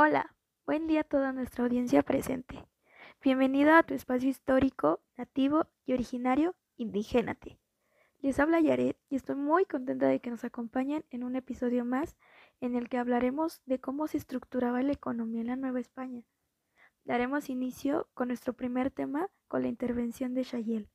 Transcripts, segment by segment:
Hola, buen día a toda nuestra audiencia presente. Bienvenido a tu espacio histórico, nativo y originario, Indigénate. Les habla Yaret y estoy muy contenta de que nos acompañen en un episodio más en el que hablaremos de cómo se estructuraba la economía en la Nueva España. Daremos inicio con nuestro primer tema con la intervención de Shayel.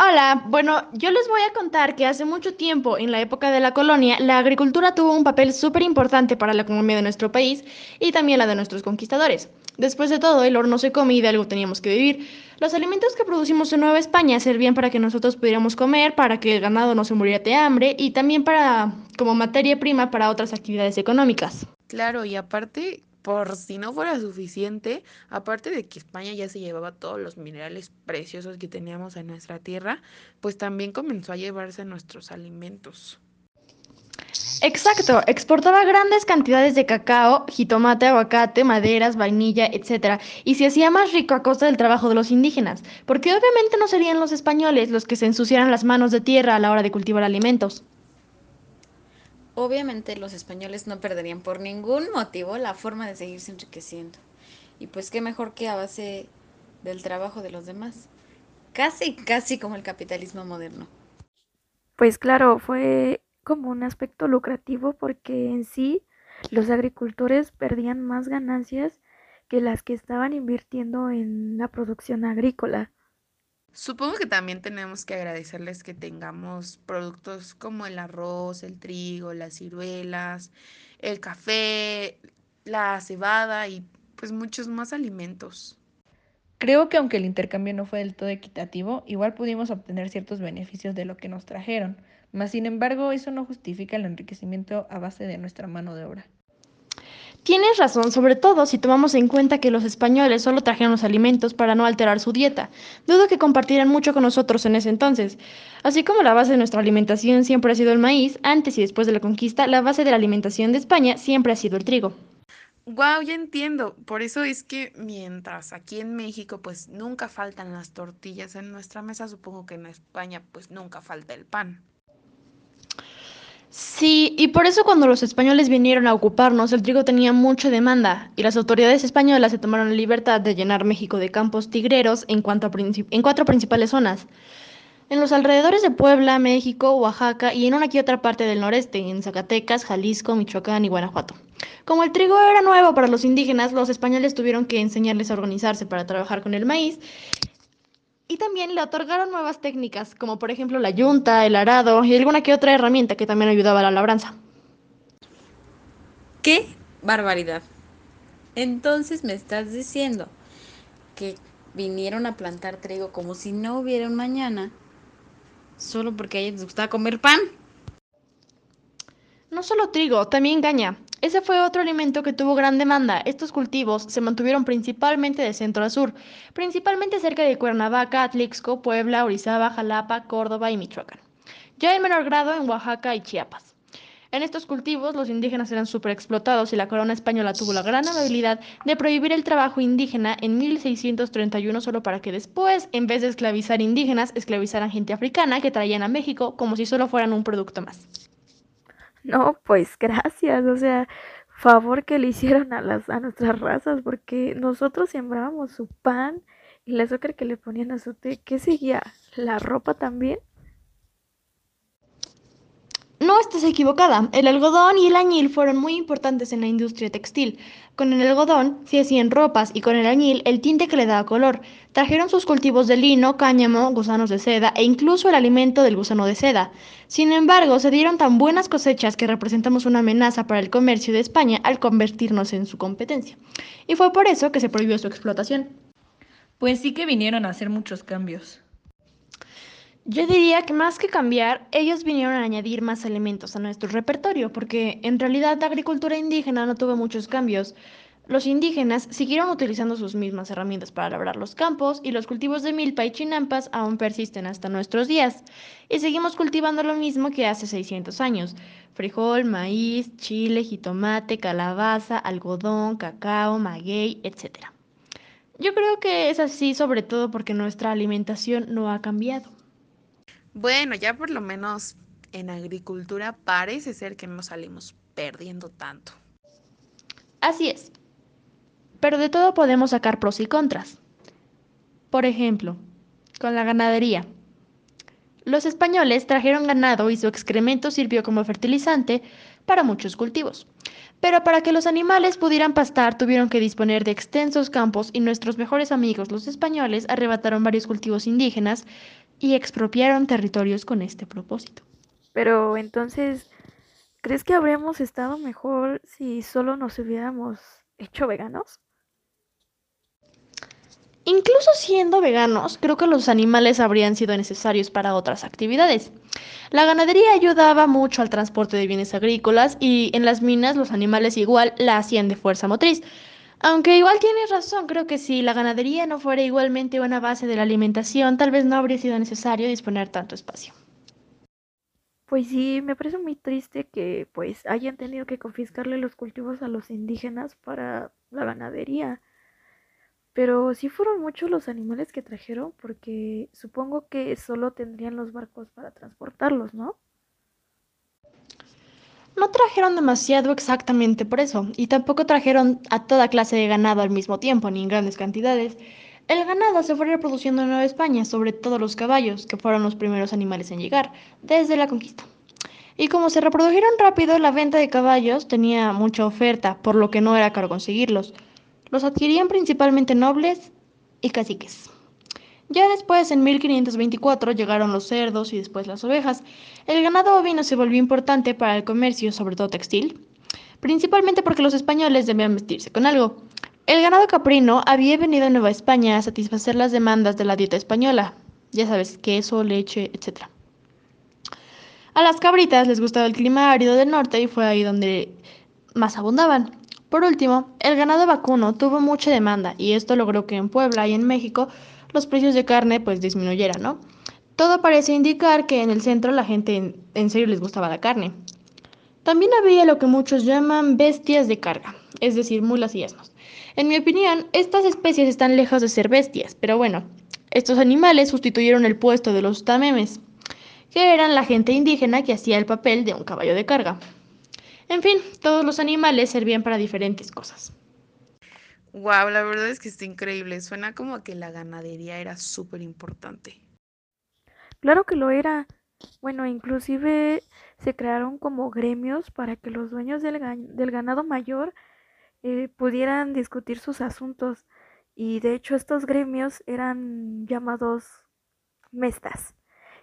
Hola, bueno, yo les voy a contar que hace mucho tiempo, en la época de la colonia, la agricultura tuvo un papel súper importante para la economía de nuestro país y también la de nuestros conquistadores. Después de todo, el horno se come y de algo teníamos que vivir. Los alimentos que producimos en Nueva España servían para que nosotros pudiéramos comer, para que el ganado no se muriera de hambre y también para como materia prima para otras actividades económicas. Claro, y aparte por si no fuera suficiente, aparte de que España ya se llevaba todos los minerales preciosos que teníamos en nuestra tierra, pues también comenzó a llevarse nuestros alimentos. Exacto, exportaba grandes cantidades de cacao, jitomate, aguacate, maderas, vainilla, etc. Y se hacía más rico a costa del trabajo de los indígenas, porque obviamente no serían los españoles los que se ensuciaran las manos de tierra a la hora de cultivar alimentos. Obviamente los españoles no perderían por ningún motivo la forma de seguirse enriqueciendo. Y pues qué mejor que a base del trabajo de los demás. Casi, casi como el capitalismo moderno. Pues claro, fue como un aspecto lucrativo porque en sí los agricultores perdían más ganancias que las que estaban invirtiendo en la producción agrícola. Supongo que también tenemos que agradecerles que tengamos productos como el arroz, el trigo, las ciruelas, el café, la cebada y pues muchos más alimentos. Creo que aunque el intercambio no fue del todo equitativo, igual pudimos obtener ciertos beneficios de lo que nos trajeron, mas sin embargo eso no justifica el enriquecimiento a base de nuestra mano de obra. Tienes razón, sobre todo si tomamos en cuenta que los españoles solo trajeron los alimentos para no alterar su dieta. Dudo que compartieran mucho con nosotros en ese entonces. Así como la base de nuestra alimentación siempre ha sido el maíz, antes y después de la conquista, la base de la alimentación de España siempre ha sido el trigo. Wow, ya entiendo. Por eso es que mientras aquí en México pues nunca faltan las tortillas en nuestra mesa, supongo que en España pues nunca falta el pan. Sí, y por eso cuando los españoles vinieron a ocuparnos, el trigo tenía mucha demanda y las autoridades españolas se tomaron la libertad de llenar México de campos tigreros en, cuanto en cuatro principales zonas. En los alrededores de Puebla, México, Oaxaca y en una que otra parte del noreste, en Zacatecas, Jalisco, Michoacán y Guanajuato. Como el trigo era nuevo para los indígenas, los españoles tuvieron que enseñarles a organizarse para trabajar con el maíz y también le otorgaron nuevas técnicas, como por ejemplo la yunta, el arado y alguna que otra herramienta que también ayudaba a la labranza. ¡Qué barbaridad! Entonces me estás diciendo que vinieron a plantar trigo como si no hubiera un mañana, solo porque a ellos les gustaba comer pan. No solo trigo, también caña. Ese fue otro alimento que tuvo gran demanda. Estos cultivos se mantuvieron principalmente de centro a sur, principalmente cerca de Cuernavaca, Atlixco, Puebla, Orizaba, Jalapa, Córdoba y Michoacán. Ya en menor grado en Oaxaca y Chiapas. En estos cultivos los indígenas eran súper explotados y la corona española tuvo la gran amabilidad de prohibir el trabajo indígena en 1631 solo para que después, en vez de esclavizar indígenas, esclavizaran gente africana que traían a México como si solo fueran un producto más. No, pues gracias, o sea, favor que le hicieron a las a nuestras razas, porque nosotros sembrábamos su pan y el azúcar que le ponían a su té, ¿qué seguía? ¿La ropa también? No estás equivocada. El algodón y el añil fueron muy importantes en la industria textil. Con el algodón se hacían ropas y con el añil el tinte que le daba color. Trajeron sus cultivos de lino, cáñamo, gusanos de seda e incluso el alimento del gusano de seda. Sin embargo, se dieron tan buenas cosechas que representamos una amenaza para el comercio de España al convertirnos en su competencia. Y fue por eso que se prohibió su explotación. Pues sí que vinieron a hacer muchos cambios. Yo diría que más que cambiar, ellos vinieron a añadir más elementos a nuestro repertorio, porque en realidad la agricultura indígena no tuvo muchos cambios. Los indígenas siguieron utilizando sus mismas herramientas para labrar los campos y los cultivos de milpa y chinampas aún persisten hasta nuestros días. Y seguimos cultivando lo mismo que hace 600 años. Frijol, maíz, chile, jitomate, calabaza, algodón, cacao, maguey, etc. Yo creo que es así sobre todo porque nuestra alimentación no ha cambiado. Bueno, ya por lo menos en agricultura parece ser que no salimos perdiendo tanto. Así es. Pero de todo podemos sacar pros y contras. Por ejemplo, con la ganadería. Los españoles trajeron ganado y su excremento sirvió como fertilizante para muchos cultivos. Pero para que los animales pudieran pastar tuvieron que disponer de extensos campos y nuestros mejores amigos los españoles arrebataron varios cultivos indígenas y expropiaron territorios con este propósito. Pero entonces, ¿crees que habríamos estado mejor si solo nos hubiéramos hecho veganos? Incluso siendo veganos, creo que los animales habrían sido necesarios para otras actividades. La ganadería ayudaba mucho al transporte de bienes agrícolas y en las minas los animales igual la hacían de fuerza motriz. Aunque igual tienes razón, creo que si la ganadería no fuera igualmente una base de la alimentación, tal vez no habría sido necesario disponer tanto espacio. Pues sí, me parece muy triste que pues hayan tenido que confiscarle los cultivos a los indígenas para la ganadería. Pero sí fueron muchos los animales que trajeron porque supongo que solo tendrían los barcos para transportarlos, ¿no? No trajeron demasiado exactamente por eso, y tampoco trajeron a toda clase de ganado al mismo tiempo, ni en grandes cantidades. El ganado se fue reproduciendo en Nueva España, sobre todo los caballos, que fueron los primeros animales en llegar, desde la conquista. Y como se reprodujeron rápido, la venta de caballos tenía mucha oferta, por lo que no era caro conseguirlos. Los adquirían principalmente nobles y caciques. Ya después, en 1524, llegaron los cerdos y después las ovejas. El ganado ovino se volvió importante para el comercio, sobre todo textil, principalmente porque los españoles debían vestirse con algo. El ganado caprino había venido a Nueva España a satisfacer las demandas de la dieta española, ya sabes, queso, leche, etc. A las cabritas les gustaba el clima árido del norte y fue ahí donde más abundaban. Por último, el ganado vacuno tuvo mucha demanda y esto logró que en Puebla y en México los precios de carne pues disminuyeran, ¿no? Todo parece indicar que en el centro la gente en, en serio les gustaba la carne. También había lo que muchos llaman bestias de carga, es decir, mulas y asnos. En mi opinión, estas especies están lejos de ser bestias, pero bueno, estos animales sustituyeron el puesto de los tamemes, que eran la gente indígena que hacía el papel de un caballo de carga. En fin, todos los animales servían para diferentes cosas. Wow, la verdad es que está increíble. Suena como que la ganadería era súper importante. Claro que lo era. Bueno, inclusive se crearon como gremios para que los dueños del, del ganado mayor eh, pudieran discutir sus asuntos. Y de hecho estos gremios eran llamados mestas.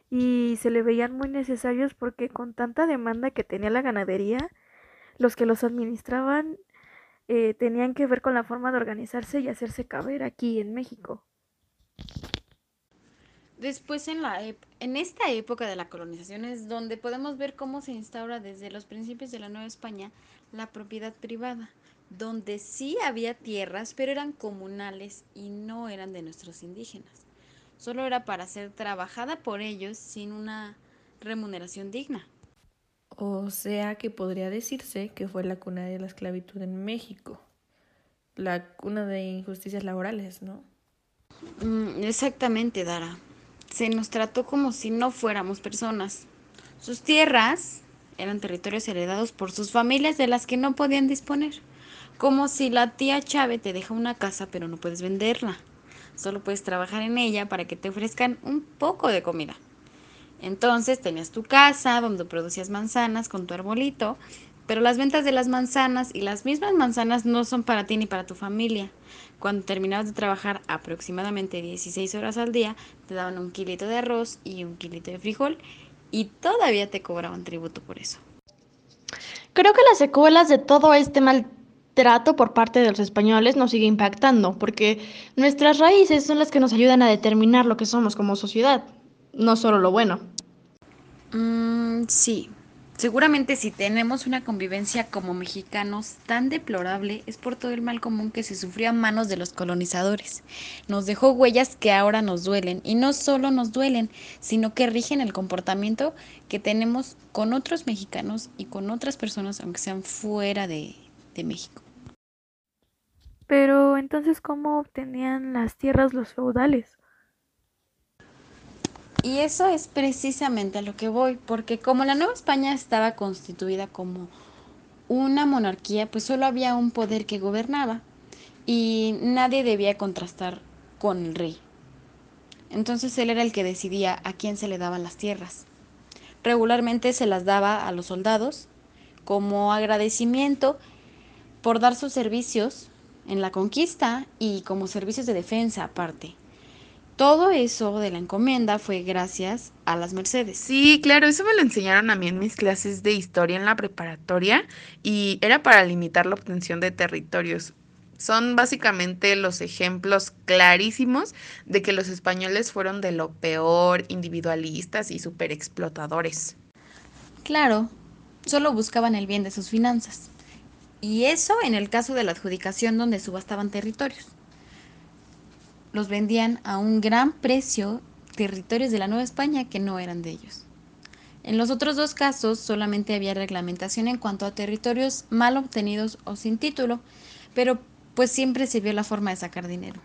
Y se le veían muy necesarios porque con tanta demanda que tenía la ganadería, los que los administraban eh, tenían que ver con la forma de organizarse y hacerse caber aquí en México. Después en, la en esta época de la colonización es donde podemos ver cómo se instaura desde los principios de la Nueva España la propiedad privada, donde sí había tierras, pero eran comunales y no eran de nuestros indígenas. Solo era para ser trabajada por ellos sin una remuneración digna. O sea que podría decirse que fue la cuna de la esclavitud en México, la cuna de injusticias laborales, ¿no? Mm, exactamente, Dara. Se nos trató como si no fuéramos personas. Sus tierras eran territorios heredados por sus familias de las que no podían disponer. Como si la tía Chávez te deja una casa pero no puedes venderla. Solo puedes trabajar en ella para que te ofrezcan un poco de comida. Entonces tenías tu casa donde producías manzanas con tu arbolito, pero las ventas de las manzanas y las mismas manzanas no son para ti ni para tu familia. Cuando terminabas de trabajar aproximadamente 16 horas al día, te daban un kilito de arroz y un kilito de frijol y todavía te cobraban tributo por eso. Creo que las secuelas de todo este maltrato por parte de los españoles nos sigue impactando, porque nuestras raíces son las que nos ayudan a determinar lo que somos como sociedad no solo lo bueno. Mm, sí, seguramente si tenemos una convivencia como mexicanos tan deplorable es por todo el mal común que se sufrió a manos de los colonizadores. Nos dejó huellas que ahora nos duelen y no solo nos duelen, sino que rigen el comportamiento que tenemos con otros mexicanos y con otras personas, aunque sean fuera de, de México. Pero entonces, ¿cómo obtenían las tierras los feudales? Y eso es precisamente a lo que voy, porque como la Nueva España estaba constituida como una monarquía pues solo había un poder que gobernaba y nadie debía contrastar con el rey. Entonces él era el que decidía a quién se le daban las tierras. Regularmente se las daba a los soldados como agradecimiento por dar sus servicios en la conquista y como servicios de defensa aparte. Todo eso de la encomienda fue gracias a las Mercedes. Sí, claro, eso me lo enseñaron a mí en mis clases de historia en la preparatoria y era para limitar la obtención de territorios. Son básicamente los ejemplos clarísimos de que los españoles fueron de lo peor, individualistas y super explotadores. Claro, solo buscaban el bien de sus finanzas. Y eso en el caso de la adjudicación donde subastaban territorios los vendían a un gran precio territorios de la Nueva España que no eran de ellos. En los otros dos casos solamente había reglamentación en cuanto a territorios mal obtenidos o sin título, pero pues siempre se vio la forma de sacar dinero.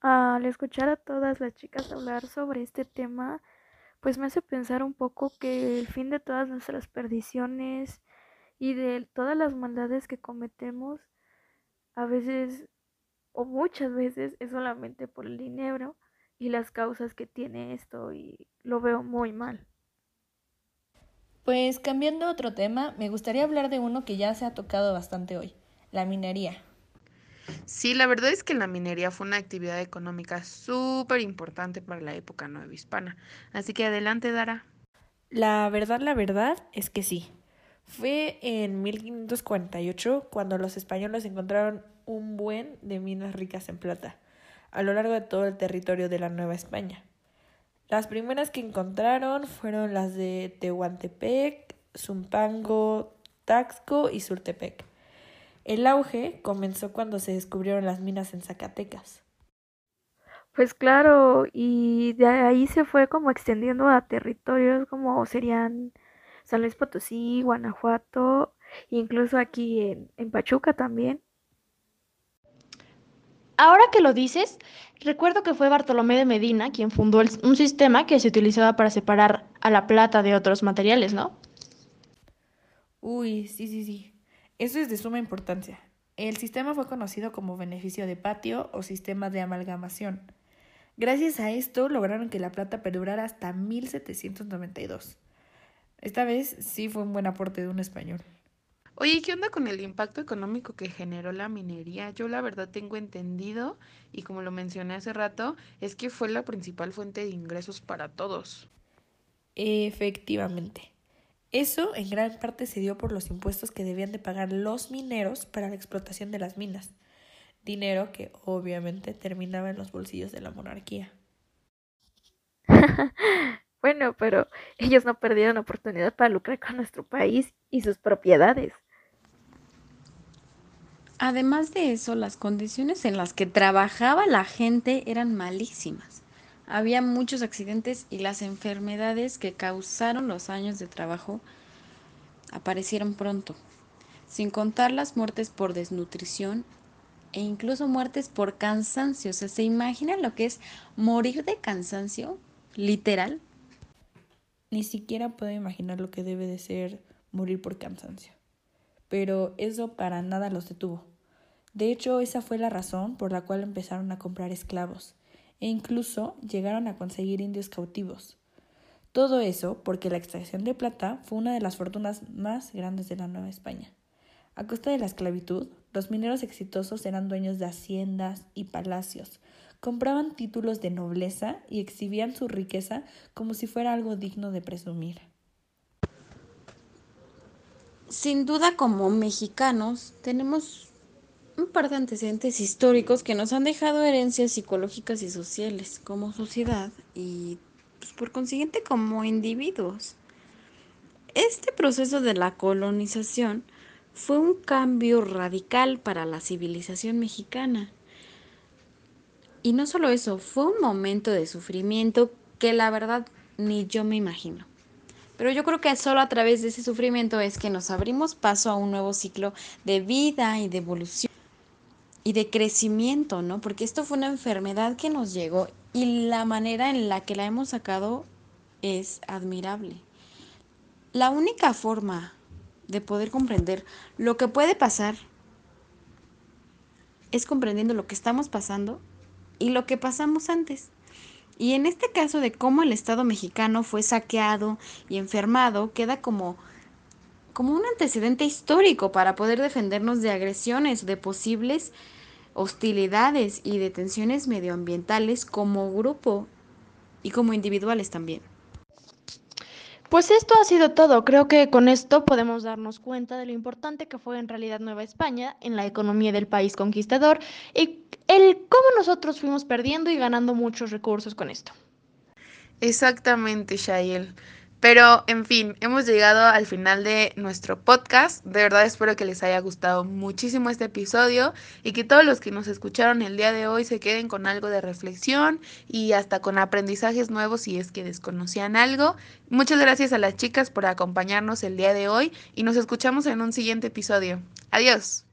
Al escuchar a todas las chicas hablar sobre este tema, pues me hace pensar un poco que el fin de todas nuestras perdiciones y de todas las maldades que cometemos a veces o muchas veces es solamente por el dinero y las causas que tiene esto y lo veo muy mal. Pues cambiando a otro tema, me gustaría hablar de uno que ya se ha tocado bastante hoy, la minería. Sí, la verdad es que la minería fue una actividad económica súper importante para la época nueva hispana. Así que adelante, Dara. La verdad, la verdad es que sí. Fue en 1548 cuando los españoles encontraron un buen de minas ricas en plata a lo largo de todo el territorio de la Nueva España. Las primeras que encontraron fueron las de Tehuantepec, Zumpango, Taxco y Surtepec. El auge comenzó cuando se descubrieron las minas en Zacatecas. Pues claro, y de ahí se fue como extendiendo a territorios como serían San Luis Potosí, Guanajuato, incluso aquí en, en Pachuca también. Ahora que lo dices, recuerdo que fue Bartolomé de Medina quien fundó un sistema que se utilizaba para separar a la plata de otros materiales, ¿no? Uy, sí, sí, sí. Eso es de suma importancia. El sistema fue conocido como beneficio de patio o sistema de amalgamación. Gracias a esto lograron que la plata perdurara hasta 1792. Esta vez sí fue un buen aporte de un español. Oye, ¿qué onda con el impacto económico que generó la minería? Yo la verdad tengo entendido, y como lo mencioné hace rato, es que fue la principal fuente de ingresos para todos. Efectivamente. Eso en gran parte se dio por los impuestos que debían de pagar los mineros para la explotación de las minas, dinero que obviamente terminaba en los bolsillos de la monarquía. bueno, pero ellos no perdieron oportunidad para lucrar con nuestro país y sus propiedades. Además de eso, las condiciones en las que trabajaba la gente eran malísimas. Había muchos accidentes y las enfermedades que causaron los años de trabajo aparecieron pronto, sin contar las muertes por desnutrición e incluso muertes por cansancio. O sea, ¿se imaginan lo que es morir de cansancio? Literal. Ni siquiera puedo imaginar lo que debe de ser morir por cansancio. Pero eso para nada los detuvo. De hecho, esa fue la razón por la cual empezaron a comprar esclavos e incluso llegaron a conseguir indios cautivos. Todo eso porque la extracción de plata fue una de las fortunas más grandes de la Nueva España. A costa de la esclavitud, los mineros exitosos eran dueños de haciendas y palacios, compraban títulos de nobleza y exhibían su riqueza como si fuera algo digno de presumir. Sin duda como mexicanos tenemos un par de antecedentes históricos que nos han dejado herencias psicológicas y sociales como sociedad y pues, por consiguiente como individuos. Este proceso de la colonización fue un cambio radical para la civilización mexicana. Y no solo eso, fue un momento de sufrimiento que la verdad ni yo me imagino. Pero yo creo que solo a través de ese sufrimiento es que nos abrimos paso a un nuevo ciclo de vida y de evolución y de crecimiento, ¿no? Porque esto fue una enfermedad que nos llegó y la manera en la que la hemos sacado es admirable. La única forma de poder comprender lo que puede pasar es comprendiendo lo que estamos pasando y lo que pasamos antes. Y en este caso de cómo el Estado mexicano fue saqueado y enfermado, queda como, como un antecedente histórico para poder defendernos de agresiones, de posibles hostilidades y de tensiones medioambientales como grupo y como individuales también. Pues esto ha sido todo. Creo que con esto podemos darnos cuenta de lo importante que fue en realidad Nueva España en la economía del país conquistador y el cómo nosotros fuimos perdiendo y ganando muchos recursos con esto. Exactamente, Shael. Pero, en fin, hemos llegado al final de nuestro podcast. De verdad espero que les haya gustado muchísimo este episodio y que todos los que nos escucharon el día de hoy se queden con algo de reflexión y hasta con aprendizajes nuevos si es que desconocían algo. Muchas gracias a las chicas por acompañarnos el día de hoy y nos escuchamos en un siguiente episodio. Adiós.